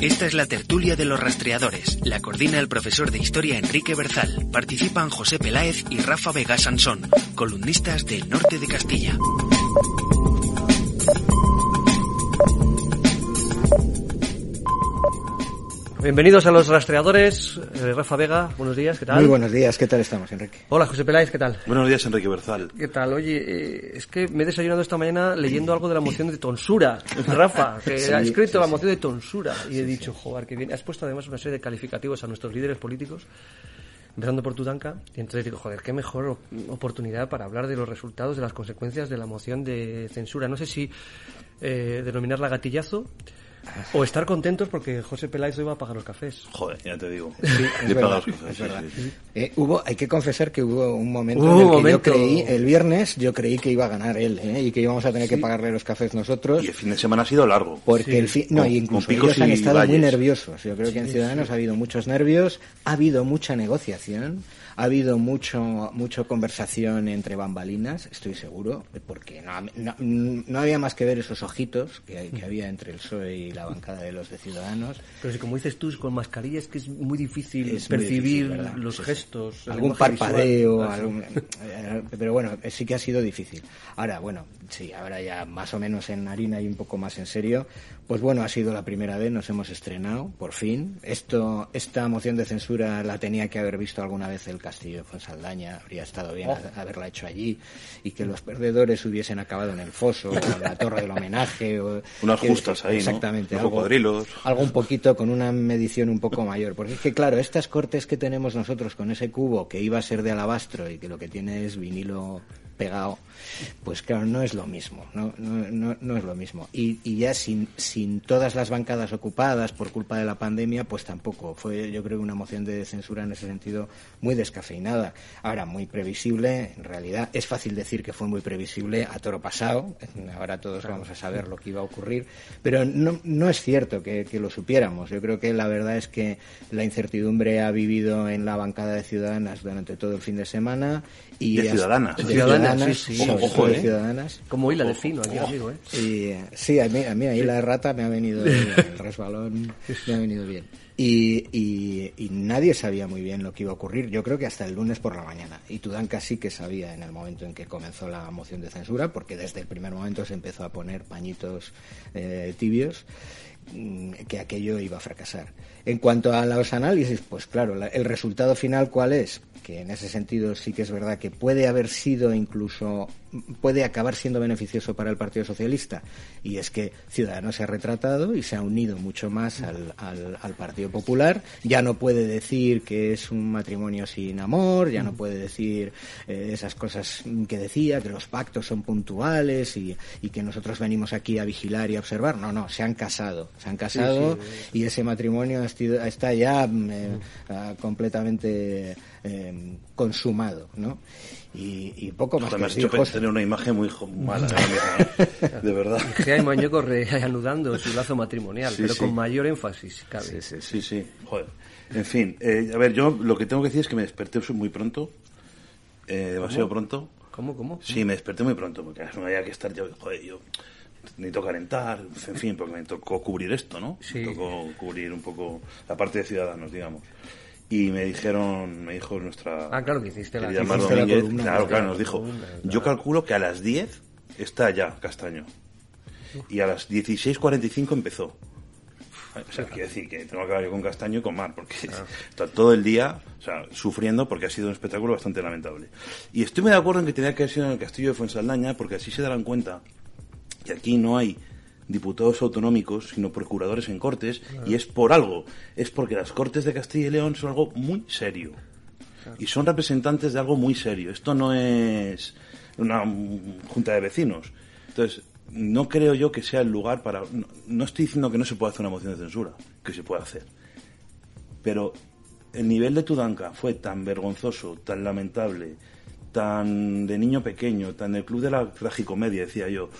Esta es la tertulia de los rastreadores. La coordina el profesor de historia Enrique Berzal. Participan José Peláez y Rafa Vega Sansón, columnistas del norte de Castilla. Bienvenidos a los rastreadores. Eh, Rafa Vega, buenos días, ¿qué tal? Muy buenos días, ¿qué tal estamos, Enrique? Hola, José Peláez, ¿qué tal? Buenos días, Enrique Berzal. ¿Qué tal? Oye, eh, es que me he desayunado esta mañana leyendo algo de la moción de tonsura. Rafa, que Sí, ha escrito sí, la sí. moción de tonsura. Y he dicho, joder, que bien. Has puesto además una serie de calificativos a nuestros líderes políticos, empezando por Tudanka. Y entonces digo, joder, qué mejor op- oportunidad para hablar de los resultados, de las consecuencias de la moción de censura. No sé si eh, denominarla gatillazo. O estar contentos porque José Peláez hoy va a pagar los cafés. Joder, ya te digo. Sí, Le es verdad, pagas cosas, es verdad. sí. Eh, hubo, hay que confesar que hubo un momento Hubo en el que momento. yo creí, el viernes, yo creí que iba a ganar él, ¿eh? y que íbamos a tener que pagarle los cafés nosotros. Y el fin de semana ha sido largo. Porque el fin, no, Con- y incluso ellos han estado muy nerviosos. Yo creo que en Ciudadanos ha habido muchos nervios, ha habido mucha negociación, ha habido mucho, mucho conversación entre bambalinas, estoy seguro, porque no, no, no había más que ver esos ojitos que, que había entre el PSOE y la bancada de los de Ciudadanos. Pero si como dices tú, con mascarilla es que es muy difícil Es muy percibir los Sí, gestos. algún parpadeo, visual. algún- eh, pero bueno, eh, sí que ha sido difícil. Ahora, bueno, sí, ahora ya más o menos en harina y un poco más en serio, pues bueno, ha sido la primera vez, nos hemos estrenado, por fin. Esto, esta moción de censura la tenía que haber visto alguna vez el Castillo de Fonsaldaña, habría estado bien Oh. ha- haberla hecho allí y que los perdedores hubiesen acabado en el foso, o en la torre del homenaje. O, Unas justas ahí, ¿no? Exactamente. Los algo- algo un poquito con una medición un poco mayor. Porque es que, claro, estas cortes que tenemos nosotros con ese cubo que iba a ser de alabastro y que lo que tiene es vinilo pegado, pues claro, no es lo mismo, no, no, no, no es lo mismo. Y, y ya sin, sin todas las bancadas ocupadas por culpa de la pandemia, pues tampoco. Fue, yo creo, una moción de censura en ese sentido muy descafeinada. Ahora, muy previsible, en realidad, es fácil decir que fue muy previsible a toro pasado, ahora todos vamos a saber lo que iba a ocurrir, pero no, no es cierto que, que lo supiéramos. Yo creo que la verdad es que la incertidumbre ha vivido en la bancada de Ciudadanas durante todo el fin de semana. Y De Ciudadanas. de Ciudadanas, Ciudadanas, sí, sí. Ojo, de eh. Ciudadanas. Como hila de fino, aquí amigo, ¿eh? Y, eh, sí, a mí, a mí ahí la rata me ha venido bien, el resbalón me ha venido bien. Y, y, y nadie sabía muy bien lo que iba a ocurrir, yo creo que hasta el lunes por la mañana. Y Tudanka sí que sabía en el momento en que comenzó la moción de censura, porque desde el primer momento se empezó a poner pañitos eh, tibios mm, que aquello iba a fracasar. En cuanto a los análisis, pues claro, la- el resultado final cuál es, que en ese sentido sí que es verdad que puede haber sido incluso, puede acabar siendo beneficioso para el Partido Socialista, y es que Ciudadanos se ha retratado y se ha unido mucho más al, al- al Partido Popular, ya no puede decir que es un matrimonio sin amor, ya no puede decir eh, esas cosas que decía, que los pactos son puntuales y, y que nosotros venimos aquí a vigilar y a observar, no, no, se han casado, se han casado y ese matrimonio está ya mm, eh, ah, completamente eh, consumado, ¿no? Y, y poco más Joder, que me has hecho José. tener una imagen muy mala De verdad. Gea y Mañueco reanudando su lazo matrimonial, Sí, pero sí. con mayor énfasis, cabe. Sí, sí, sí, sí. Joder. En fin, eh, a ver, yo lo que tengo que decir es que me desperté muy pronto. eh, demasiado pronto. ¿Cómo, cómo? Sí, me desperté muy pronto, porque no había que estar yo, joder, yo necesito calentar, en fin, porque me tocó cubrir esto, ¿no? Sí. Me tocó cubrir un poco la parte de Ciudadanos, digamos. Y me dijeron, me dijo nuestra... Ah, claro que hiciste la- querida Mar hiciste la Domínguez, columna, claro, claro, nos dijo, columna, claro. yo calculo que a las 10 está ya Castaño. Y a las 16.45 empezó. O sea, quiere decir que tengo que hablar yo con Castaño y con Mar, porque está todo el día o sea, sufriendo porque ha sido un espectáculo bastante lamentable. Y estoy muy de acuerdo en que tenía que haber sido en el Castillo de Fuensaldaña, porque así se darán cuenta que aquí no hay diputados autonómicos, sino procuradores en cortes, y es por algo. Es porque las cortes de Castilla y León son algo muy serio. Y son representantes de algo muy serio. Esto no es una junta de vecinos. Entonces, no creo yo que sea el lugar para... No, no estoy diciendo que no se pueda hacer una moción de censura, que se puede hacer. Pero el nivel de Tudanka fue tan vergonzoso, tan lamentable, tan de niño pequeño, tan del club de la tragicomedia, decía yo.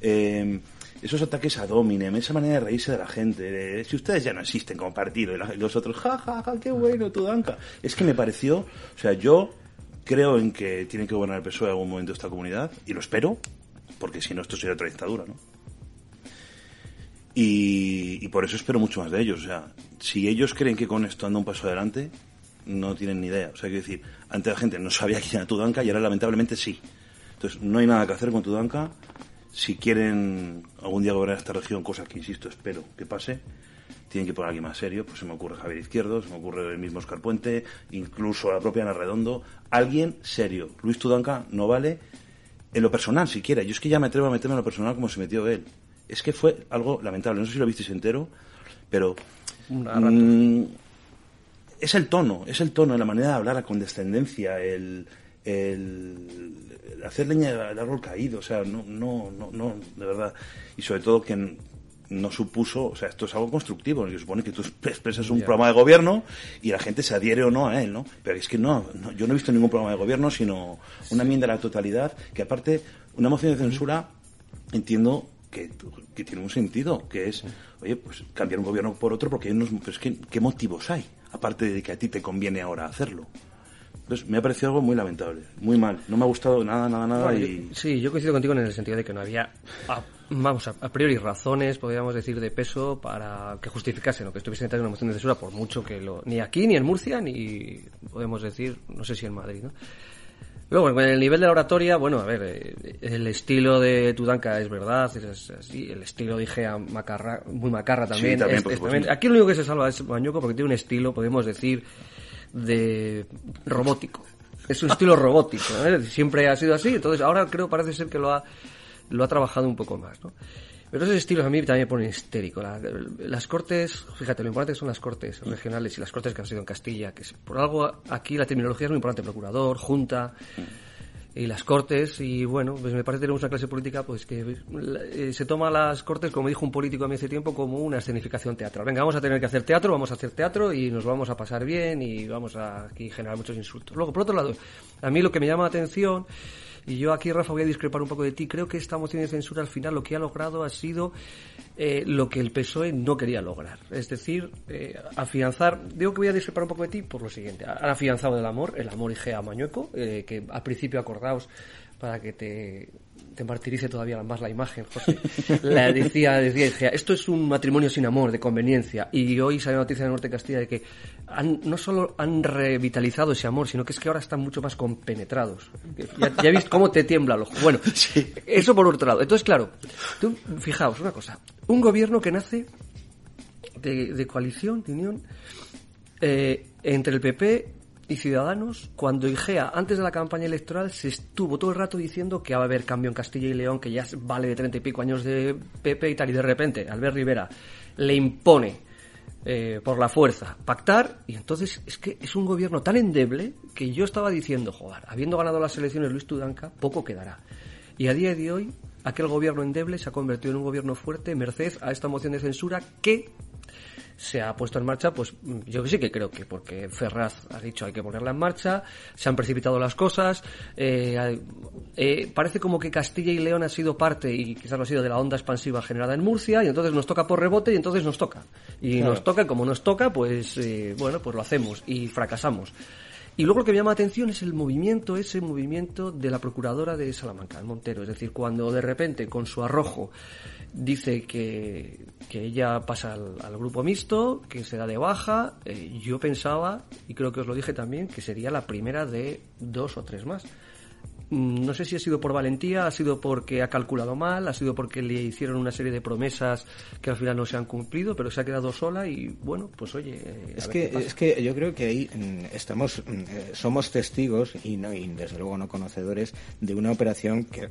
Eh, esos ataques a Dominem, esa manera de reírse de la gente, de, si ustedes ya no existen como partido, y, y los otros, ja, ja, ja, qué bueno, Tudanka. Es que me pareció, o sea, yo creo en que tiene que gobernar el PSOE en algún momento esta comunidad, y lo espero, porque si no, esto sería otra dictadura, ¿no? Y, por eso espero mucho más de ellos. O sea, si ellos creen que con esto anda un paso adelante, no tienen ni idea. O sea, quiero decir, antes la gente no sabía quién era Tudanka y ahora lamentablemente sí. Entonces, no hay nada que hacer con Tudanka. Si quieren algún día gobernar esta región, cosa que insisto, espero que pase, tienen que poner a alguien más serio. Pues se me ocurre Javier Izquierdo, se me ocurre el mismo Oscar Puente, incluso la propia Ana Redondo. Alguien serio. Luis Tudanka no vale en lo personal siquiera. Yo es que ya me atrevo a meterme en lo personal como se metió él. Es que fue algo lamentable. No sé si lo visteis entero, pero. Mm, es el tono, es el tono, la manera de hablar, la condescendencia, el, el, hacer leña del árbol caído, o sea, no, no, no, no, de verdad. Y sobre todo que no supuso, o sea, esto es algo constructivo, se supone que tú expresas un programa de gobierno y la gente se adhiere o no a él, ¿no? Pero es que no, yo no he visto ningún programa de gobierno, sino una enmienda a la totalidad, que aparte, una moción de censura, entiendo que, que tiene un sentido, que es, oye, pues cambiar un gobierno por otro, porque hay pues, ¿qué motivos hay? Aparte de que a ti te conviene ahora hacerlo. Entonces, me ha parecido algo muy lamentable, muy mal. No me ha gustado nada, nada, nada. y... sí, yo coincido contigo en el sentido de que no había, vamos, a, priori razones, podríamos decir, de peso para que justificase lo que estuviese en una moción de censura, por mucho que lo. Ni aquí, ni en Murcia, ni podemos decir, no sé si en Madrid, ¿no? Luego, en el nivel de la oratoria, bueno, a ver, eh, el estilo de Tudanka es verdad, es así, el estilo de Igea macarra, muy macarra también. aquí lo único que se salva es Bañuco porque tiene un estilo, podemos decir, de robótico. Es un estilo robótico, siempre ha sido así, entonces ahora creo parece ser que lo ha, lo ha trabajado un poco más, ¿no? Pero esos estilos a mí también me ponen histérico. las cortes, fíjate, lo importante son las cortes regionales y las cortes que han sido en Castilla, que por algo aquí la terminología es muy importante, procurador, junta y las cortes y bueno pues me parece que tenemos una clase política pues que eh, se toma las cortes como dijo un político a mí hace tiempo como una escenificación teatral. Venga vamos a tener que hacer teatro vamos a hacer teatro y nos vamos a pasar bien y vamos a aquí generar muchos insultos. Luego por otro lado a mí lo que me llama la atención y yo aquí, Rafa, voy a discrepar un poco de ti. Creo que esta moción de censura al final lo que ha logrado ha sido eh, lo que el PSOE no quería lograr. Es decir, eh, afianzar. Digo que voy a discrepar un poco de ti por lo siguiente. Han afianzado el amor, el amor Igea Mañueco, eh, que al principio acordaos para que te, te martirice todavía más la imagen, José. La decía, decía, esto es un matrimonio sin amor, de conveniencia. Y hoy sale noticia de Norte de Castilla de que no solo han revitalizado ese amor, sino que es que ahora están mucho más compenetrados. Ya, ya visto cómo te tiembla el ojo. Bueno, eso por otro lado. Entonces, claro, tú, fijaos una cosa. Un gobierno que nace de, coalición, de unión, eh, entre el PP y Ciudadanos, cuando IGEA, antes de la campaña electoral, se estuvo todo el rato diciendo que va a haber cambio en Castilla y León, que ya vale de treinta y pico años de PP y tal, y de repente Albert Rivera le impone eh, por la fuerza pactar, y entonces es que es un gobierno tan endeble que yo estaba diciendo, joder, habiendo ganado las elecciones Luis Tudanca, poco quedará. Y a día de hoy, aquel gobierno endeble se ha convertido en un gobierno fuerte merced a esta moción de censura que se ha puesto en marcha, pues yo sí que creo que porque Ferraz ha dicho hay que ponerla en marcha, se han precipitado las cosas, eh, eh, parece como que Castilla y León ha sido parte, y quizás lo ha sido, de la onda expansiva generada en Murcia, y entonces nos toca por rebote y entonces nos toca. Y nos toca, como nos toca, pues eh, bueno, pues lo hacemos y fracasamos. Y luego lo que me llama la atención es el movimiento, ese movimiento de la procuradora de Salamanca, Montero. Es decir, cuando de repente con su arrojo dice que, que ella pasa al, grupo mixto, que se da de baja, eh, yo pensaba, y creo que os lo dije también, que sería la primera de dos o tres más. Mm, no sé si ha sido por valentía, ha sido porque ha calculado mal, ha sido porque le hicieron una serie de promesas que al final no se han cumplido, pero se ha quedado sola y bueno, pues oye. Eh, es que es que yo creo que ahí mm, estamos mm, eh, somos testigos y no y desde luego no conocedores de una operación que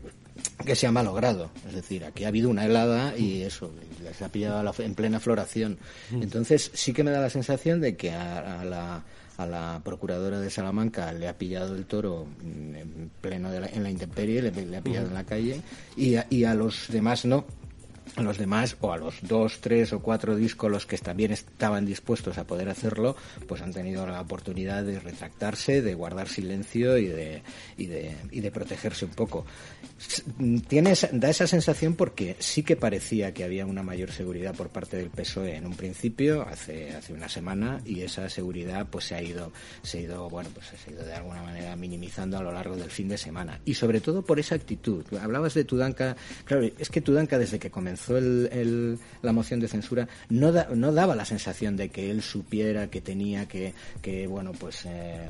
que se ha malogrado. Es decir, aquí ha habido una helada y eso, les ha pillado en plena floración. Entonces, sí que me da la sensación de que a la a la procuradora de Salamanca le ha pillado el toro en pleno de en la intemperie, le, ha pillado en la calle y y a los demás no. a los demás o a los dos, tres o cuatro discos los que también estaban dispuestos a poder hacerlo, pues han tenido la oportunidad de retractarse, de guardar silencio y de, y de, y de protegerse un poco. Tienes, da esa sensación porque sí que parecía que había una mayor seguridad por parte del PSOE en un principio, hace, hace una semana, y esa seguridad pues se ha ido, se ha ido, bueno, pues se ha ido de alguna manera minimizando a lo largo del fin de semana. Y sobre todo por esa actitud. Hablabas de Tudanka, claro, es que Tudanka desde que comenzó el, la moción de censura, no, no daba la sensación de que él supiera que tenía que, que bueno, pues... Eh,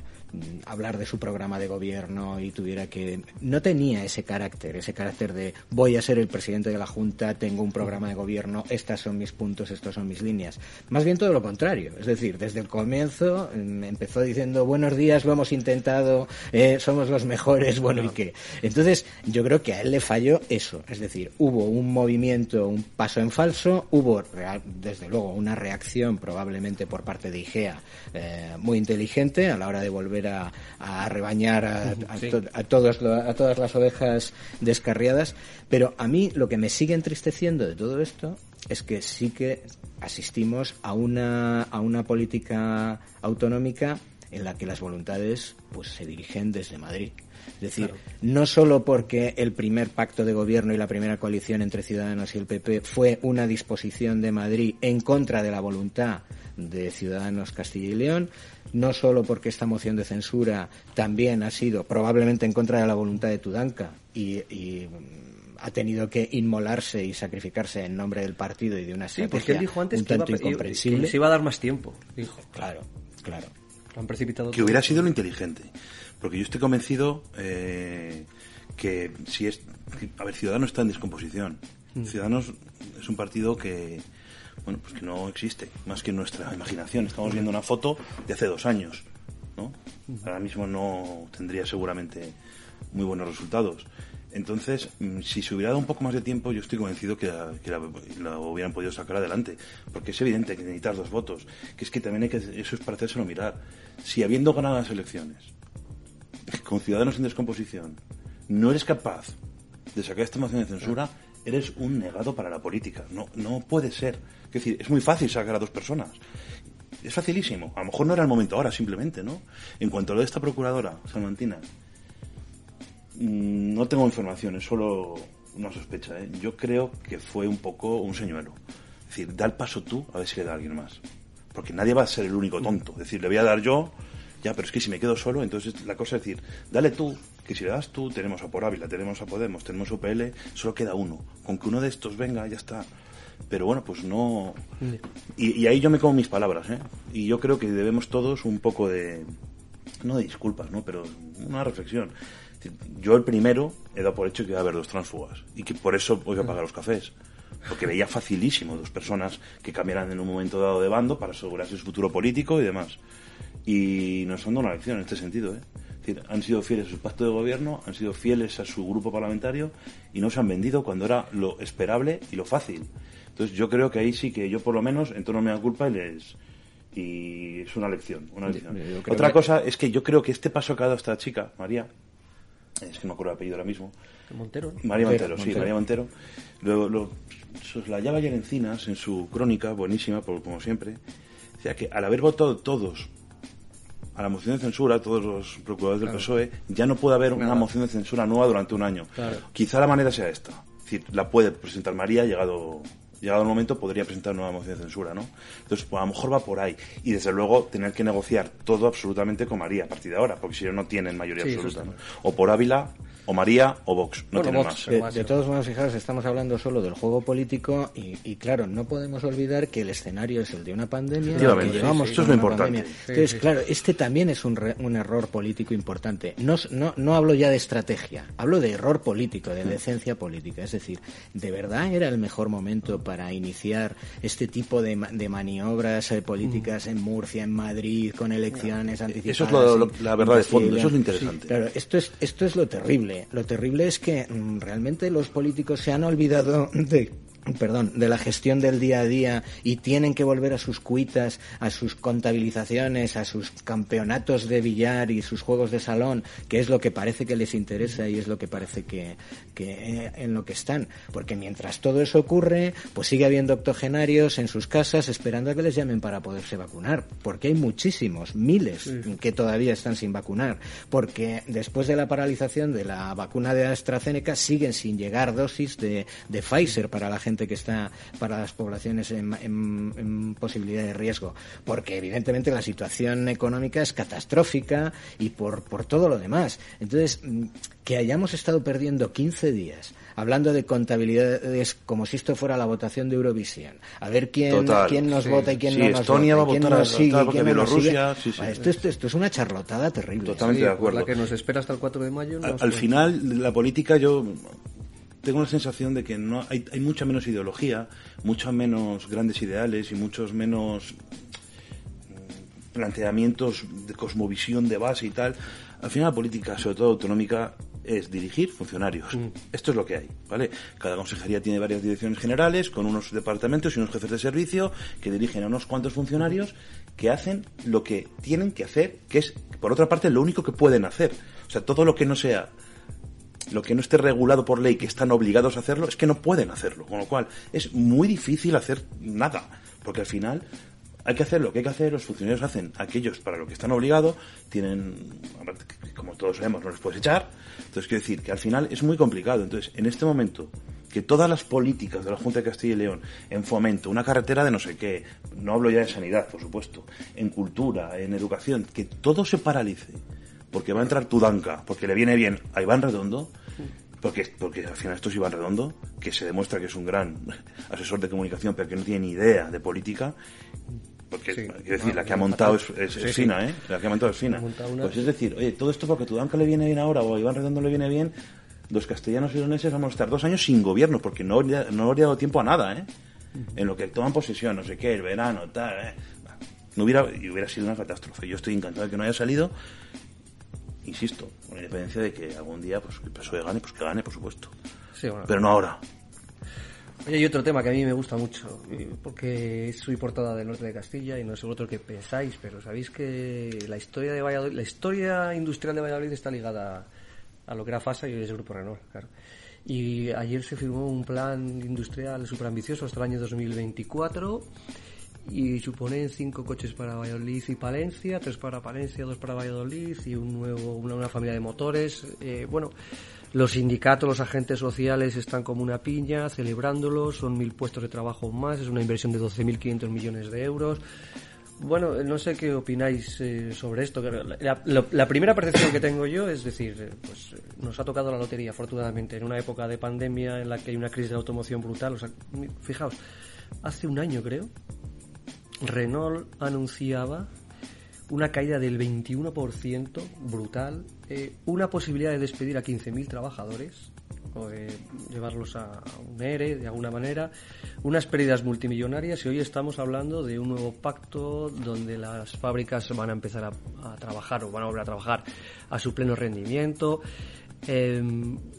hablar de su programa de gobierno y tuviera que no tenía ese carácter ese carácter de voy a ser el presidente de la junta tengo un programa de gobierno estas son mis puntos estas son mis líneas más bien todo lo contrario es decir desde el comienzo mm, empezó diciendo buenos días lo hemos intentado eh, somos los mejores bueno y qué entonces yo creo que a él le falló eso es decir hubo un movimiento un paso en falso hubo desde luego una reacción probablemente por parte de Igea eh, muy inteligente a la hora de volver a, rebañar a, a, todas las ovejas descarriadas. Pero a mí lo que me sigue entristeciendo de todo esto es que sí que asistimos a una, a una política autonómica en la que las voluntades pues se dirigen desde Madrid. Es decir, no solo porque el primer pacto de gobierno y la primera coalición entre Ciudadanos y el PP fue una disposición de Madrid en contra de la voluntad de Ciudadanos Castilla y León, no solo porque esta moción de censura también ha sido probablemente en contra de la voluntad de Tudanca y, mm, ha tenido que inmolarse y sacrificarse en nombre del partido y de una sí, porque él dijo antes que, iba, que se iba a dar más tiempo, dijo. Claro, claro. Lo han precipitado que hubiera sido lo inteligente. Porque yo estoy convencido eh, que si es... A ver, Ciudadanos está en descomposición. Mm. Ciudadanos es un partido que bueno, pues que no existe, más que en nuestra imaginación. Estamos viendo una foto de hace dos años, ¿no? Ahora mismo no tendría seguramente muy buenos resultados. Entonces, mm, si se hubiera dado un poco más de tiempo, yo estoy convencido que, la, hubieran podido sacar adelante. Porque es evidente que necesitas dos votos. Que es que también hay que, eso es para hacérselo mirar. Si habiendo ganado las elecciones, con ciudadanos en descomposición, no eres capaz de sacar esta moción de censura, eres un negado para la política. No, no puede ser. Es decir, es muy fácil sacar a dos personas. Es facilísimo. A lo mejor no era el momento ahora, simplemente, ¿no? En cuanto a lo de esta procuradora salmantina, mm, no tengo información, es solo una sospecha. ¿eh? Yo creo que fue un poco un señuelo. Es decir, da el paso tú a ver si queda alguien más. Porque nadie va a ser el único tonto. Es decir, le voy a dar yo, ya, pero es que si me quedo solo, entonces la cosa es decir, dale tú, que si le das tú, tenemos a Por Ávila, tenemos a Podemos, tenemos a UPL, solo queda uno. Con que uno de estos venga, ya está. Pero bueno, pues no. Y, ahí yo me como mis palabras, ¿eh? Y yo creo que debemos todos un poco de. No de disculpas, ¿no? Pero una reflexión. Yo el primero he dado por hecho que iba a haber dos transfugas y que por eso voy a pagar los cafés. Porque veía facilísimo dos personas que cambiaran en un momento dado de bando para asegurarse su futuro político y demás. Y nos han dado una lección en este sentido, ¿eh? han sido fieles a su pacto de gobierno, han sido fieles a su grupo parlamentario y no se han vendido cuando era lo esperable y lo fácil. Entonces yo creo que ahí sí que yo por lo menos en torno a mi culpa y les y es una lección, una lección. Otra cosa es que yo creo que este paso que ha dado esta chica, María, es que no me acuerdo el apellido ahora mismo. Montero, María Montero, sí, María Montero. Lo, lo, la llama ayer Encinas en su crónica, buenísima, como siempre. O que al haber votado todos a la moción de censura, todos los procuradores del PSOE, ya no puede haber una moción de censura nueva durante un año. Quizá la manera sea esta. Es decir, la puede presentar María, llegado llegado el momento podría presentar una moción de censura, ¿no? Entonces, pues a lo mejor va por ahí. Y desde luego tener que negociar todo absolutamente con María a partir de ahora, porque si no, no tienen mayoría absoluta. O por Ávila o María o Vox, no tiene más. De, todos modos, fijaros, estamos hablando solo del juego político y, claro, no podemos olvidar que el escenario es el de una pandemia. Llevamos eso es lo importante. Entonces, claro, este también es un, un error político importante. No, no, no hablo ya de estrategia, hablo de error político, de decencia política. Es decir, ¿de verdad era el mejor momento para iniciar este tipo de, de maniobras eh, políticas en Murcia, en Madrid, con elecciones anticipadas? Eso es la verdad de fondo, eso es lo interesante. claro, esto es, esto es lo terrible lo terrible es que mm, realmente los políticos se han olvidado de perdón, de la gestión del día a día y tienen que volver a sus cuitas, a sus contabilizaciones, a sus campeonatos de billar y sus juegos de salón, que es lo que parece que les interesa y es lo que parece que, que eh, en lo que están. Porque mientras todo eso ocurre, pues sigue habiendo octogenarios en sus casas esperando a que les llamen para poderse vacunar. Porque hay muchísimos, miles, que todavía están sin vacunar. Porque después de la paralización de la vacuna de AstraZeneca siguen sin llegar dosis de, de Pfizer para la gente gente que está para las poblaciones en, en posibilidad de riesgo, porque evidentemente la situación económica es catastrófica y por, por todo lo demás. Entonces, mm, que hayamos estado perdiendo 15 días hablando de contabilidades como si esto fuera la votación de Eurovisión. A ver quién, quién nos vota y quién no nos Estonia vota. va a votar nos sigue, Bielorrusia... Sí, sí. Esto, esto, esto, es una charlotada terrible. Totalmente de acuerdo. La que nos espera hasta el 4 de mayo. al, al final, la política yo tengo la sensación de que no hay, hay mucha menos ideología, muchos menos grandes ideales y muchos menos mm, planteamientos de cosmovisión de base y tal. Al final la política, sobre todo autonómica, es dirigir funcionarios. Mm. Esto es lo que hay, ¿vale? Cada consejería tiene varias direcciones generales con unos departamentos y unos jefes de servicio que dirigen a unos cuantos funcionarios que hacen lo que tienen que hacer, que es, por otra parte, lo único que pueden hacer. O sea, todo lo que no sea lo que no esté regulado por ley, que están obligados a hacerlo, es que no pueden hacerlo. Con lo cual, es muy difícil hacer nada. Porque al final, hay que hacer lo que hay que hacer, los funcionarios hacen aquellos para lo que están obligados, tienen, como todos sabemos, no les puedes echar. Entonces, quiero decir que al final es muy complicado. Entonces, en este momento, que todas las políticas de la Junta de Castilla y León, en fomento, una carretera de no sé qué, no hablo ya de sanidad, por supuesto, en cultura, en educación, que todo se paralice, porque va a entrar Tudanca, porque le viene bien a Iván Redondo, porque, porque al final esto es Iván Redondo, que se demuestra que es un gran asesor de comunicación, pero que no tiene ni idea de política, porque, quiero decir, la que ha montado es, fina, ¿eh? La que ha montado es fina. Pues es decir, oye, todo esto porque Tudanca le viene bien ahora o a Iván Redondo le viene bien, los castellanos y leoneses vamos a estar dos años sin gobierno, porque no, no habría dado tiempo a nada, ¿eh? En lo que toman posesión, no sé qué, el verano, tal, ¿eh? No hubiera, y hubiera sido una catástrofe. Yo estoy encantado de que no haya salido, insisto, con la independencia de que algún día pues, el PSOE gane, pues que gane, por supuesto. Pero no ahora. Oye, hay otro tema que a mí me gusta mucho, porque soy portada del norte de Castilla y no sé vosotros qué pensáis, pero sabéis que la historia de Valladolid, la historia industrial de Valladolid está ligada a lo que era FASA y hoy es Grupo Renault, claro. Y ayer se firmó un plan industrial súper ambicioso hasta el año 2024 y suponen cinco coches para Valladolid y Palencia, tres para Palencia, dos para Valladolid y un nuevo, una, familia de motores. Eh, bueno, los sindicatos, los agentes sociales están como una piña celebrándolo, son mil puestos de trabajo más, es una inversión de 12.500 millones de euros. Bueno, no sé qué opináis eh, sobre esto. La, la, primera percepción que tengo yo es decir, eh, pues nos ha tocado la lotería, afortunadamente, en una época de pandemia en la que hay una crisis de automoción brutal. O sea, fijaos, hace un año creo, Renault anunciaba una caída del 21% brutal, eh, una posibilidad de despedir a 15.000 trabajadores o llevarlos a un ERE de alguna manera, unas pérdidas multimillonarias y hoy estamos hablando de un nuevo pacto donde las fábricas van a empezar a, a trabajar o van a volver a trabajar a su pleno rendimiento. Eh,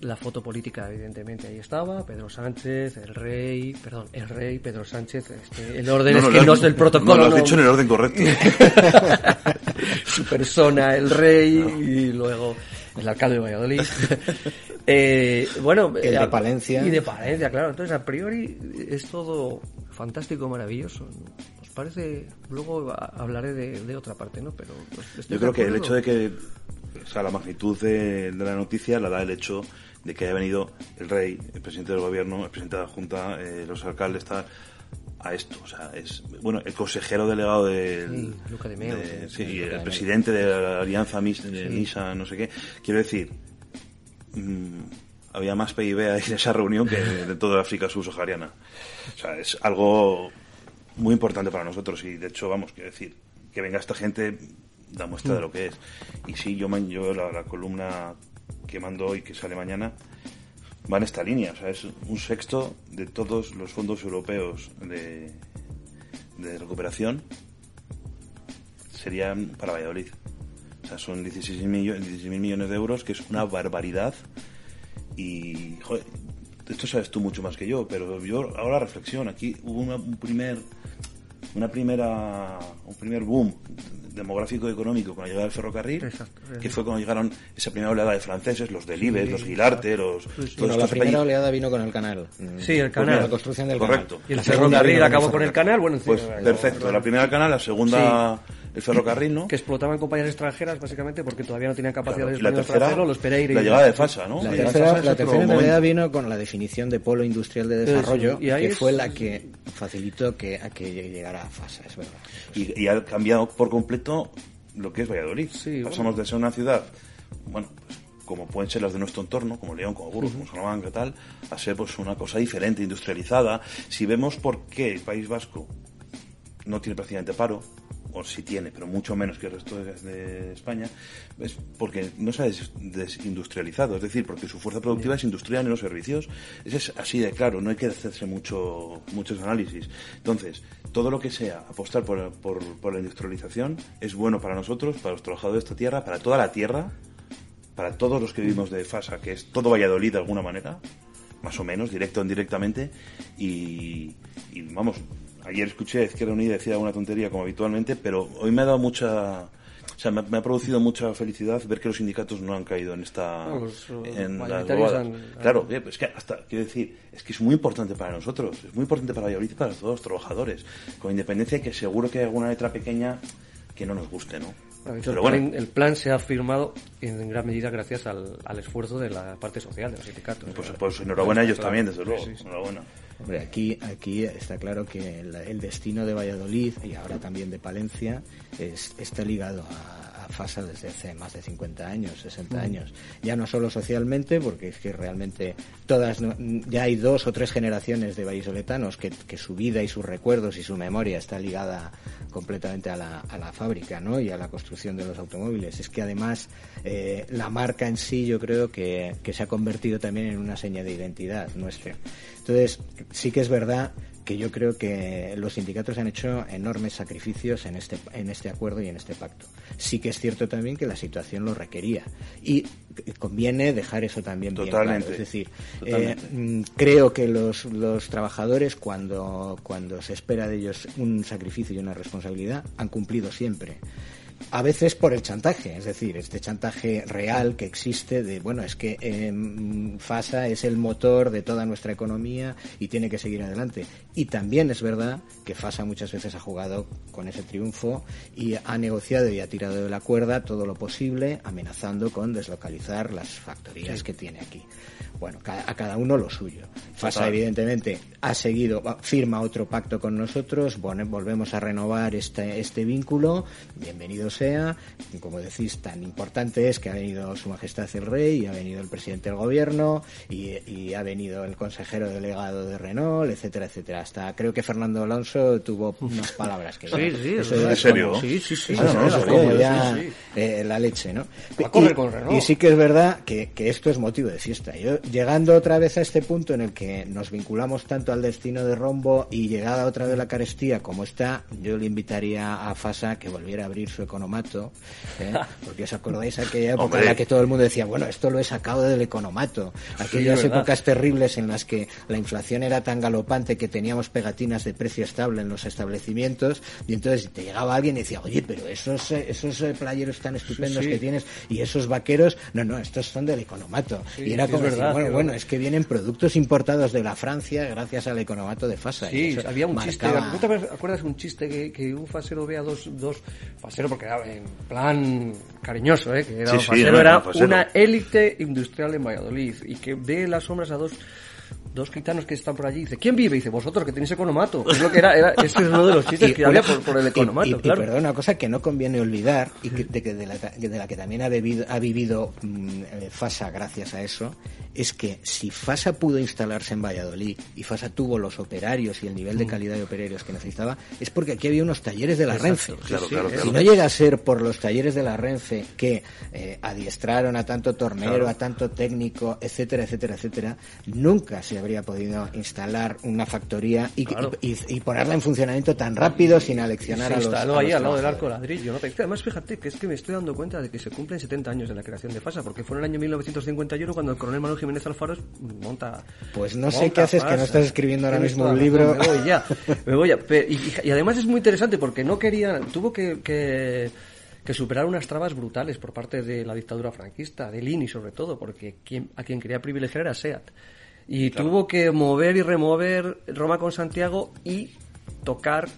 la foto política, evidentemente, ahí estaba. Pedro Sánchez, el rey, perdón, el rey, Pedro Sánchez. Este, el orden es que no es del protocolo. No, lo has dicho en el orden correcto. Su persona, el rey, y luego el alcalde de Valladolid. eh, bueno, el de Palencia. Y de Palencia, claro. Entonces, a priori, es todo fantástico, maravilloso. ¿Os parece? Luego hablaré de, de otra parte, ¿no? Pero pues, Yo creo que el hecho de que o sea, la magnitud de, la noticia la da el hecho de que haya venido el rey, el presidente del gobierno, el presidente de la Junta, eh, los alcaldes, a esto. O sea, es, bueno, el consejero delegado del. Sí, sí, el presidente de la Alianza de NISA, no sé qué. Quiero decir, mmm, había más PIB ahí en esa reunión que de toda África subsahariana. O sea, es algo muy importante para nosotros y de hecho, vamos, quiero decir, que venga esta gente da muestra de lo que es. Y sí, yo, yo la, columna que mando hoy, que sale mañana, va en esta línea. O sea, es un sexto de todos los fondos europeos de, de recuperación serían para Valladolid. O sea, son 16 millones, 16 millones de euros, que es una barbaridad. Y, joder, esto sabes tú mucho más que yo, pero yo ahora reflexión. Aquí hubo un primer, una primera, un primer boom demográfico y económico con la llegada del ferrocarril, que fue cuando llegaron esa primera oleada de franceses, los Delibes, los Guilarte, los... bueno, la primera oleada vino con el canal. Sí, el canal. la construcción del Correcto. Y el ferrocarril acabó con el canal, bueno... Pues perfecto, la primera canal, la segunda el ferrocarril, ¿no? Que explotaban compañías extranjeras, básicamente, porque todavía no tenían capacidad Claro, de y la español tercera, extranjero, los Pereira. la y- llegada de Fasa, ¿no? La Y tercera, la tercera en realidad vino con la definición de polo industrial de desarrollo, y ahí que es- fue la que facilitó que, a que llegara a FASA, es verdad. y, y ha cambiado por completo lo que es Valladolid. Sí, Pasamos de ser una ciudad, bueno, pues, como pueden ser las de nuestro entorno, como León, como Burgos, como Salamanca tal, a ser pues una cosa diferente, industrializada. Si vemos por qué el País Vasco no tiene prácticamente paro, o sí tiene, pero mucho menos que el resto de, España, es porque no se ha des- desindustrializado, es decir, porque su fuerza productiva es industrial en los servicios. Eso es así de claro, no hay que hacerse mucho, muchos análisis. Entonces, todo lo que sea apostar por, por, por la industrialización es bueno para nosotros, para los trabajadores de esta tierra, para toda la tierra, para todos los que vivimos de FASA, que es todo Valladolid de alguna manera, más o menos, directo o indirectamente, y, y vamos, ayer escuché a Izquierda Unida decía una tontería como habitualmente, pero hoy me ha dado mucha... O sea, me, me ha producido mucha felicidad ver que los sindicatos no han caído en esta... No, los, en las han- Claro, pues es que hasta, quiero decir, es que es muy importante para nosotros, es muy importante para Valladolid y para todos los trabajadores, con independencia de que seguro que hay alguna letra pequeña que no nos guste, ¿no? Hecho, Pero el, bueno, plan, el plan se ha firmado en gran medida gracias al, al esfuerzo de la parte social, de los sindicatos. pues, pues enhorabuena a ellos también, desde luego, Sí, sí. enhorabuena. Hombre, aquí, aquí está claro que el, destino de Valladolid y ahora también de Palencia es- está ligado a FASA desde hace más de 50 años, 60 años. Ya no solo socialmente, porque es que realmente todas, ya hay dos o tres generaciones de vallisoletanos que, que su vida y sus recuerdos y su memoria está ligada completamente a la, a la fábrica ¿no? y a la construcción de los automóviles. Es que además eh, la marca en sí yo creo que, que se ha convertido también en una seña de identidad nuestra. Entonces, sí que es verdad que yo creo que los sindicatos han hecho enormes sacrificios en este, en este acuerdo y en este pacto. Sí que es cierto también que la situación lo requería. Y conviene dejar eso también bien claro. Es decir, eh, mm, creo que los, los trabajadores, cuando, cuando se espera de ellos un sacrificio y una responsabilidad, han cumplido siempre. A veces por el chantaje, es decir, este chantaje real que existe de, bueno, es que eh, mm, FASA es el motor de toda nuestra economía y tiene que seguir adelante. Y también es verdad que FASA muchas veces ha jugado con ese triunfo y ha negociado y ha tirado de la cuerda todo lo posible, amenazando con deslocalizar las factorías que tiene aquí. Bueno, a cada uno lo suyo. FASA, Total. evidentemente, ha seguido, firma otro pacto con nosotros, bueno, volvemos a renovar este, este vínculo, bienvenido sea. Y como decís, tan importante es que ha venido Su Majestad el Rey, y ha venido el presidente del gobierno, y, y ha venido el consejero delegado de Renault, etcétera, etcétera. Hasta creo que Fernando Alonso tuvo unas palabras que Sí, sí, eso es ¿En es serio? como- Sí, sí, sí. Ah, no, sí, no, sí, eso sí, como sí, ya sí. eh, la leche, ¿no? A correr Y- y sí que es verdad que, que esto es motivo de fiesta. Yo, llegando otra vez a este punto en el que nos vinculamos tanto al destino de Rombo y llegada otra vez la carestía como está, yo le invitaría a Fasa que volviera a abrir su economato, ¿eh? porque os acordáis aquella época Hombre. en la que todo el mundo decía, bueno, esto lo he sacado del economato. Aquellas épocas terribles en las que la inflación era tan galopante que teníamos pegatinas de precio estable en los establecimientos y entonces te llegaba alguien y decía, oye, pero esos, esos eh, playeros tan estupendos sí. que tienes y esos vaqueros, no, no, estos son del economato. Y era como decir, bueno, bueno, es que vienen productos importados de la Francia gracias al economato de Fasa. Sí, había un chiste. marcaba- ¿No te acuerdas un chiste que, que un fasero ve a dos, dos fasero porque en plan cariñoso, ¿eh? Que era Sí, un sí, fasero, no, era no, fasero. una élite industrial en Valladolid y que ve las sombras a dos dos gitanos que están por allí y dice ¿quién vive? y dice vosotros que tenéis economato. Es lo que era, era ese es uno de los chistes Y que había por, por el y- economato y, y claro. perdón, una cosa que no conviene olvidar y que, de, que de, la, de la que también ha, bebido- ha vivido mm, eh, FASA gracias a eso, es que si FASA pudo instalarse en Valladolid y FASA tuvo los operarios y el nivel de calidad de operarios que necesitaba, es porque aquí había unos talleres de la Renfe. Claro, claro, Si no llega a ser por los talleres de la Renfe que eh, adiestraron a tanto tornero, a tanto técnico, etcétera, etcétera, etcétera, nunca se habría podido instalar una factoría y, Claro. y- y ponerla en funcionamiento tan rápido sin aleccionar se a los instaló ahí al lado del arco ladrillo además fíjate que es que me estoy dando cuenta de que se cumplen 70 años de la creación de FASA porque fue en el año 1951 cuando el coronel Manuel Jiménez Alfaro monta Pues no sé qué haces, que no estás escribiendo ahora mismo un libro. Me voy ya, me voy ya. Y, además es muy interesante porque no querían, tuvo que, que, que superar unas trabas brutales por parte de la dictadura franquista, de Lini sobre todo, porque quien, a quien quería privilegiar era SEAT. Y tuvo que mover y remover Roma con Santiago y tocar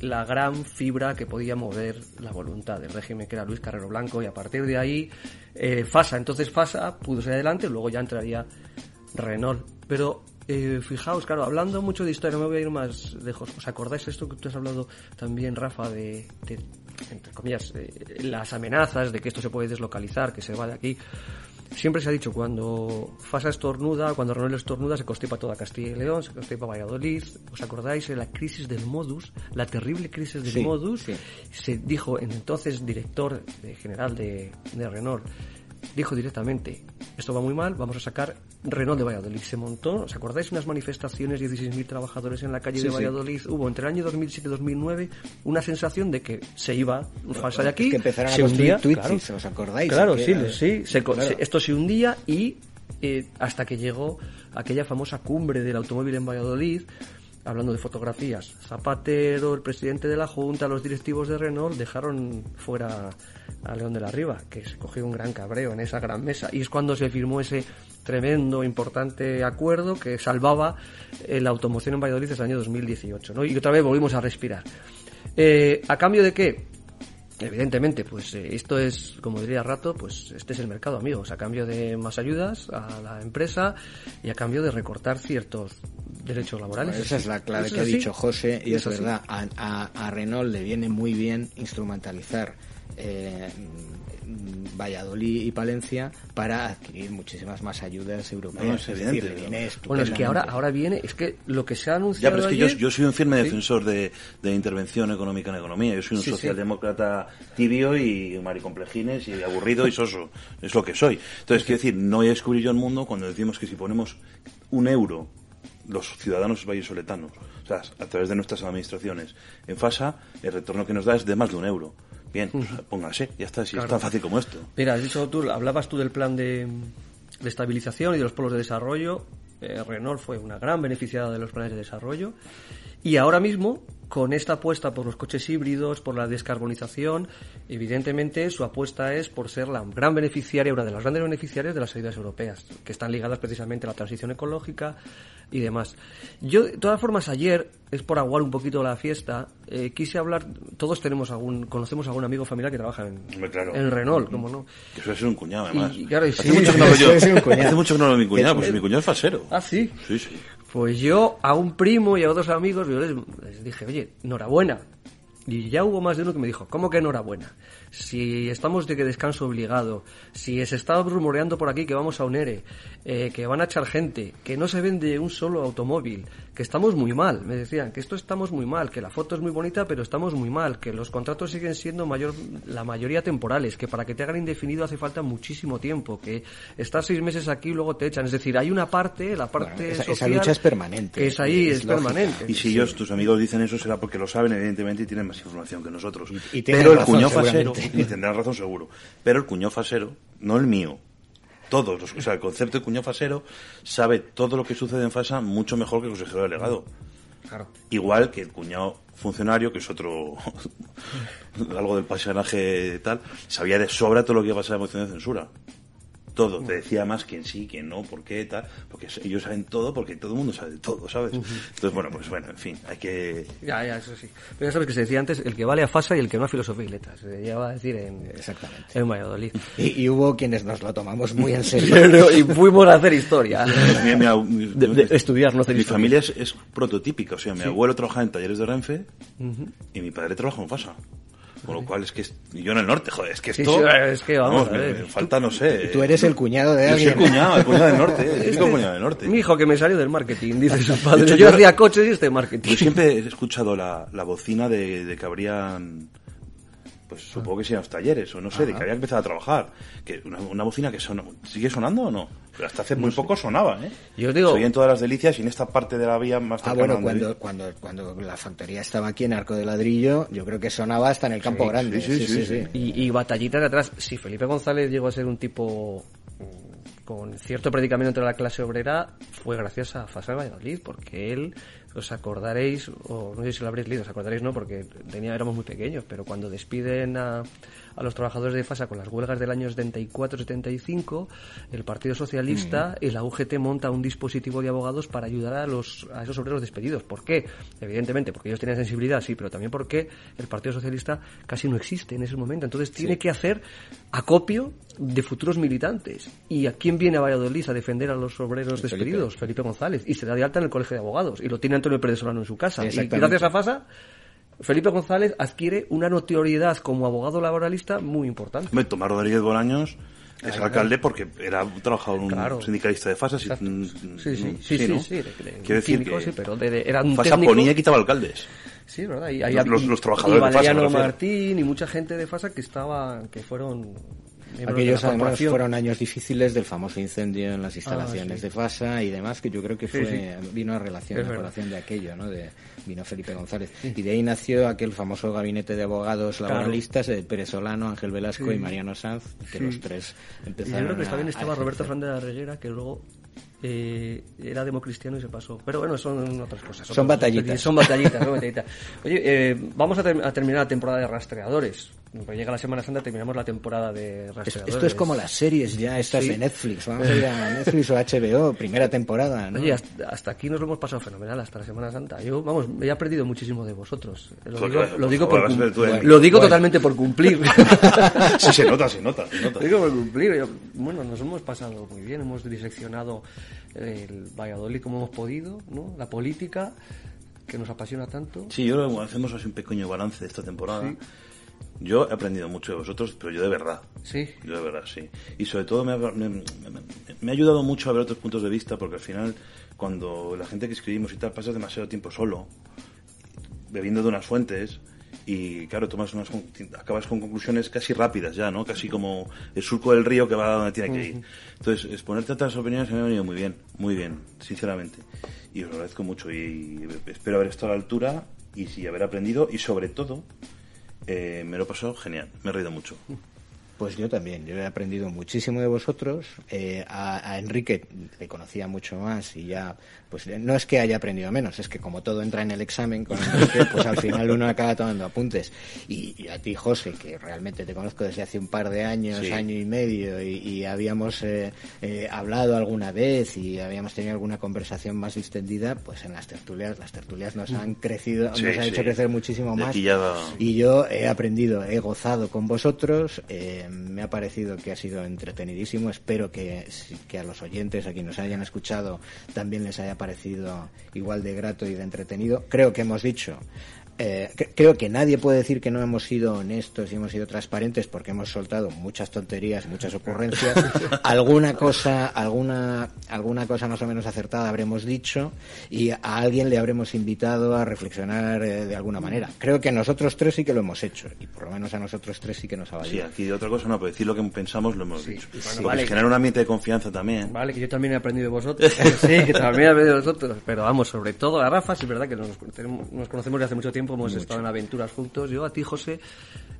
la gran fibra que podía mover la voluntad del régimen, que era Luis Carrero Blanco, y a partir de ahí eh, FASA. Entonces FASA pudo ser adelante, luego ya entraría Renault. Pero eh, fijaos, claro, hablando mucho de historia, no me voy a ir más lejos. ¿Os acordáis esto que tú has hablado también, Rafa, de, de entre comillas, eh, las amenazas de que esto se puede deslocalizar, que se va de aquí? Siempre se ha dicho, cuando Fasa estornuda, cuando Renault estornuda, se constipa toda Castilla y León, se constipa Valladolid. ¿Os acordáis de la crisis del modus? La terrible crisis del Sí, modus. sí. Se dijo, entonces director de- general de, de Renault, dijo directamente, esto va muy mal, vamos a sacar Renault de Valladolid. Se montó, ¿os acordáis? Unas manifestaciones, 16.000 trabajadores en la calle Sí, de sí. Valladolid. Hubo entre el año 2007 y 2009 una sensación de que se iba Fasa de aquí. Es que empezaron a se construir hundía, claro. ¿os acordáis? Claro, Que sí, sí. se Claro. se- esto se hundía y eh, hasta que llegó aquella famosa cumbre del automóvil en Valladolid, hablando de fotografías. Zapatero, el presidente de la Junta, los directivos de Renault dejaron fuera a León de la Riva, que se cogió un gran cabreo en esa gran mesa. Y es cuando se firmó ese tremendo, importante acuerdo que salvaba la automoción en Valladolid desde el año 2018. ¿no? Y otra vez volvimos a respirar. Eh, ¿A cambio de qué? Evidentemente, pues eh, esto es, como diría Rato, pues este es el mercado, amigos, a cambio de más ayudas a la empresa y a cambio de recortar ciertos derechos laborales. Esa es la clave Eso que ha es dicho José y es, así. verdad. A, a- a Renault le viene muy bien instrumentalizar eh, Valladolid y Palencia para adquirir muchísimas más ayudas europeas. No, es es evidente, decir, le ¿no? viene Bueno, es que ahora, ahora viene, es que lo que se ha Ya, anunciado pero es que yo, ayer- yo soy un firme Sí. defensor de, de intervención económica en economía. Yo soy un Sí, sí. socialdemócrata tibio y maricomplejines y aburrido y soso. Es lo que soy. Entonces, quiero decir, no voy a descubrir yo el mundo cuando decimos que si ponemos un euro, los ciudadanos vallesoletanos, o sea, a través de nuestras administraciones, en FASA, el retorno que nos da es de más de un euro. Bien, pues, póngase, ya está, si Claro. es tan fácil como esto. Mira, has dicho tú, hablabas tú del plan de, de estabilización y de los polos de desarrollo. Eh, Renault fue una gran beneficiada de los planes de desarrollo. Y ahora mismo, con esta apuesta por los coches híbridos, por la descarbonización, evidentemente su apuesta es por ser la gran beneficiaria, una de las grandes beneficiarias de las ayudas europeas, que están ligadas precisamente a la transición ecológica y demás. Yo, de todas formas, ayer, es por aguar un poquito la fiesta, eh, quise hablar, todos tenemos algún, conocemos algún amigo familiar que trabaja en, claro. en Renault, como no. Que suele ser un cuñado, además. Y- y claro, y hace, mucho que no lo yo. hace mucho que no lo mi cuñado, pues mi cuñado es falsero. Ah, sí. Sí, sí. Pues yo a un primo y a otros amigos yo les, les dije, oye, enhorabuena. Y ya hubo más de uno que me dijo, ¿cómo que enhorabuena? Si estamos de que descanso obligado, si se está rumoreando por aquí que vamos a un ERE, eh, que van a echar gente, que no se vende un solo automóvil, que estamos muy mal, me decían, que esto estamos muy mal, que la foto es muy bonita, pero estamos muy mal, que los contratos siguen siendo mayor, la mayoría temporales, que para que te hagan indefinido hace falta muchísimo tiempo, que estás seis meses aquí y luego te echan. Es decir, hay una parte, la parte Bueno, esa- esa social, lucha es permanente, Que es ahí, es permanente. Y si ellos, tus amigos, dicen eso, será porque lo saben, evidentemente, y tienen más información que nosotros. Y- Pero el razón, cuñado fasero, y tendrán razón seguro, pero el cuñado fasero, no el mío, todos, los, o sea, el concepto de cuñado fasero sabe todo lo que sucede en FASA mucho mejor que el consejero delegado. Claro. Igual que el cuñado funcionario, que es otro, algo del pasionaje tal, sabía de sobra todo lo que iba a pasar en moción de censura. Todo, te decía más quién sí, quién no, por qué, tal, porque ellos saben todo, porque todo el mundo sabe de todo, ¿sabes? Entonces, bueno, pues bueno, en fin, hay que... Ya, ya, eso sí. Pero ya sabes que se decía antes, el que vale a Fasa y el que no a filosofía y letras. Se llegaba a decir en, Exactamente. en Valladolid. Y, y hubo quienes nos lo tomamos muy en serio. Y fuimos a hacer historia. Mi- mi- mi- De- de estudiar, no hacer Mi historia. familia es, es prototípica, o sea, mi abuelo trabaja en talleres de Renfe y mi padre trabaja en FASA. Con lo cual es que y yo en el norte, joder, es que esto... sí, es que vamos a me- ver. me falta, no sé... Tú eres el cuñado de Yo soy alguien. el cuñado, el cuñado del norte, el típico cuñado del norte. Mi hijo que me salió del marketing, dice su padre. hecho, yo- hacía coches y este marketing. Yo siempre he escuchado la, la bocina de, de que habrían, pues supongo que sean los talleres, o no sé, de que había empezado a trabajar. Que una, una bocina que suena, ¿sigue sonando o no? Pero hasta hace muy poco sonaba, ¿eh? Yo os digo- Se oía en todas las delicias y en esta parte de la vía más Ah, bueno, cuando, cuando, cuando la factoría estaba aquí en Arco de Ladrillo, yo creo que sonaba hasta en el Campo Grande. sí, sí, sí, Y, y batallitas de atrás. Si Felipe González llegó a ser un tipo mm, con cierto predicamento entre la clase obrera, fue gracias a Fasa Valladolid, porque él os acordaréis, o no sé si lo habréis leído, os acordaréis no, porque tenía, éramos muy pequeños, pero cuando despiden a, a los trabajadores de FASA con las huelgas del año 74-75, el Partido Socialista y la UGT monta un dispositivo de abogados para ayudar a, los, a esos obreros despedidos. ¿Por qué? Evidentemente, porque ellos tenían sensibilidad, sí, pero también porque el Partido Socialista casi no existe en ese momento. Entonces tiene que hacer acopio de futuros militantes. ¿Y a quién viene a Valladolid a defender a los obreros despedidos? Felipe González. Y se da de alta en el Colegio de Abogados. Y lo tiene Antonio Pérez Solano en su casa. Y gracias a FASA Felipe González adquiere una notoriedad como abogado laboralista muy importante. Tomás Rodríguez Bolaños es alcalde porque era un trabajador, un sindicalista de FASA. Sí, sí, sí, sí, sí, ¿no? sí, Quiero decir químico, que sí, pero de, de- era un FASA técnico- ponía y quitaba alcaldes. Sí, verdad. Y, hay- Los- los- y- los trabajadores y de FASA. Martín y mucha gente de FASA que estaba, que fueron de Aquellos además fueron años difíciles del famoso incendio en las instalaciones Ah, sí. de FASA y demás, que yo creo que Sí, fue vino a relación, a colación de aquello, ¿no? De, vino Felipe González. Y de ahí nació aquel famoso gabinete de abogados laboralistas de Pérez Solano, Ángel Velasco Sí. y Mariano Sanz, que Sí. los tres Y empezaron yo creo que también estaba Roberto. Fernández de la Reguera, que luego eh, era democristiano y se pasó. Pero bueno, son otras cosas. Son otras- batallitas. Son batallitas, son batallitas. Oye, eh, vamos a, ter- a terminar la temporada de rastreadores. Pues llega la Semana Santa, terminamos la temporada de Es- rastreadores. Esto es como las series ya estas Sí. de Netflix. Vamos a ir a Netflix o HBO, primera temporada, ¿no? Oye, hasta, hasta aquí nos lo hemos pasado fenomenal, hasta la Semana Santa. Yo, vamos, me he aprendido muchísimo de vosotros. Lo digo, claro, lo por digo, por, cum- en- lo digo Bueno. totalmente por cumplir. Sí, se nota, se nota, se nota. Lo digo por cumplir. Yo- Bueno, nos hemos pasado muy bien, hemos diseccionado el Valladolid como hemos podido, ¿no? La política, que nos apasiona tanto. Sí, yo que hacemos así un pequeño balance de esta temporada. Yo he aprendido mucho de vosotros, pero yo de verdad. Sí. Yo de verdad, sí. Y sobre todo me ha, me- me- me ha ayudado mucho a ver otros puntos de vista, porque al final, cuando la gente que escribimos y tal, pasas demasiado tiempo solo, bebiendo de unas fuentes, y claro, tomas unas, con- acabas con conclusiones casi rápidas ya, ¿no? Casi como el surco del río que va a donde tiene que ir. Entonces, exponerte a otras opiniones me ha venido muy bien, muy bien, sinceramente. Y os lo agradezco mucho y espero haber estado a la altura y sí, haber aprendido y sobre todo, eh, me lo he pasado genial, me he reído mucho. Pues yo también, yo he aprendido muchísimo de vosotros. Eh, a, a Enrique le conocía mucho más y ya, pues no es que haya aprendido menos, es que como todo entra en el examen con Enrique, pues al final uno acaba tomando apuntes. Y, y a ti, José, que realmente te conozco desde hace un par de años, Sí. año y medio, y, y habíamos eh, eh, hablado alguna vez y habíamos tenido alguna conversación más distendida, pues en las tertulias, las tertulias nos han crecido, Sí, nos han sí. hecho crecer muchísimo más. Y yo he aprendido, he gozado con vosotros, eh, me ha parecido que ha sido entretenidísimo, espero que, que a los oyentes, a quienes nos hayan escuchado, también les haya parecido igual de grato y de entretenido. Creo que hemos dicho, eh, cre- creo que nadie puede decir que no hemos sido honestos y hemos sido transparentes porque hemos soltado muchas tonterías, muchas ocurrencias, alguna cosa, alguna, alguna cosa más o menos acertada habremos dicho y a alguien le habremos invitado a reflexionar eh, de alguna manera. Creo que nosotros tres sí que lo hemos hecho y por lo menos a nosotros tres sí que nos ha Sí, valido. aquí de otra cosa no, pero decir lo que pensamos lo hemos Sí. dicho. Bueno, Porque vale. generar un ambiente de confianza también. Vale, que yo también he aprendido de vosotros. Sí, que también he aprendido de vosotros. Pero vamos, sobre todo a Rafa, sí es verdad que nos, nos conocemos desde hace mucho tiempo, hemos estado en aventuras juntos. Yo a ti, José,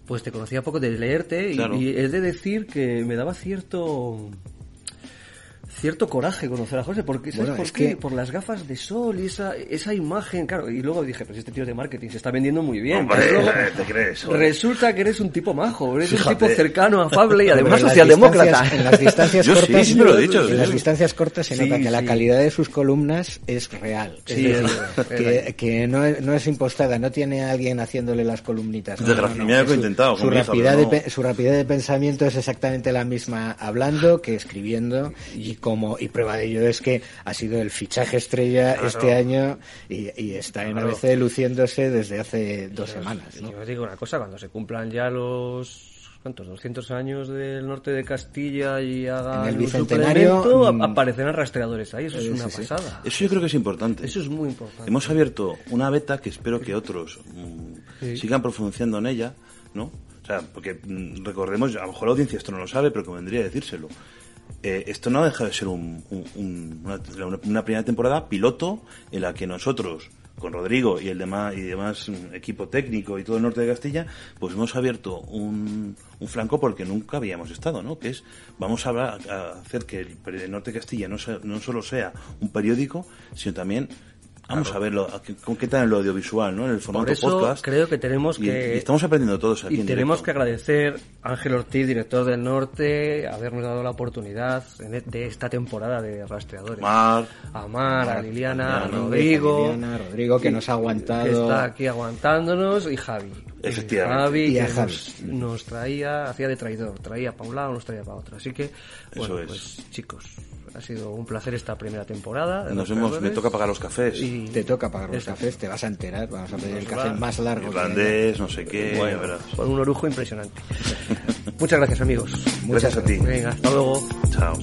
pues te conocía poco de leerte y, Claro. y he de decir que me daba cierto cierto coraje conocer a José, porque ¿sabes Bueno, por es qué? que- Por las gafas de sol y esa, esa imagen, claro. Y luego dije, pues este tío de marketing se está vendiendo muy bien. Hombre, luego ¿te crees? Resulta que eres un tipo majo, eres un tipo cercano, afable y además socialdemócrata. En las distancias Yo cortas, sí me lo he dicho, en sí, las distancias cortas se Sí, nota que la calidad de sus columnas es real. Es Sí, decir, es verdad, es que, que no, es, no es impostada, no tiene alguien haciéndole las columnitas. No, Desgracia- no, intentado Su rapidez, de, su rapidez de pensamiento es exactamente la misma hablando que escribiendo y como y prueba de ello es que ha sido el fichaje estrella este año y, y está en Claro. ABC luciéndose desde hace dos semanas. ¿no? Yo os digo una cosa, cuando se cumplan ya los ¿cuántos? 200 años del norte de Castilla y haga En el bicentenario, mm, aparecerán rastreadores ahí, eso es Sí, una sí, sí. pasada. Eso yo creo que es importante. Eso es muy importante. Hemos abierto una beta que espero que otros mm, sigan profundizando en ella, ¿no? O sea, porque mm, recordemos, a lo mejor la audiencia esto no lo sabe, pero convendría decírselo. Eh, esto no deja de ser un- un- un- una, una primera temporada piloto en la que nosotros, con Rodrigo y el demás, y demás mm, equipo técnico y todo el norte de Castilla, pues hemos abierto un, un flanco por el que nunca habíamos estado, ¿no? Que es, vamos a, hablar- a hacer que el, el norte de Castilla no, sea- no solo sea un periódico, sino también Vamos a verlo, ¿con qué tal en lo audiovisual, ¿no? En el formato Por eso podcast. creo que tenemos Y- que... y estamos aprendiendo todos aquí Y en tenemos directo. que agradecer a Ángel Ortiz, director del Norte, habernos dado la oportunidad en e- de esta temporada de Rastreadores. Mar, a Mar, a Liliana, a Liliana, Rodrigo. Liliana, Rodrigo, que nos ha aguantado. Que está aquí aguantándonos y Javi. Efectivamente. Javi Y que a Javi. Nos, nos traía, hacía de traidor, traía para un lado, nos traía para otro. Así que, bueno, es. pues chicos, ha sido un placer esta primera temporada. de nos hemos, me toca pagar los cafés. Y Te toca pagar los cafés, te vas a enterar. Vamos a pedir el café va. más largo. Irlandés, no sé qué, ya verás. con un orujo impresionante. Muchas gracias, amigos. Gracias a ti. Venga, hasta luego. Chao.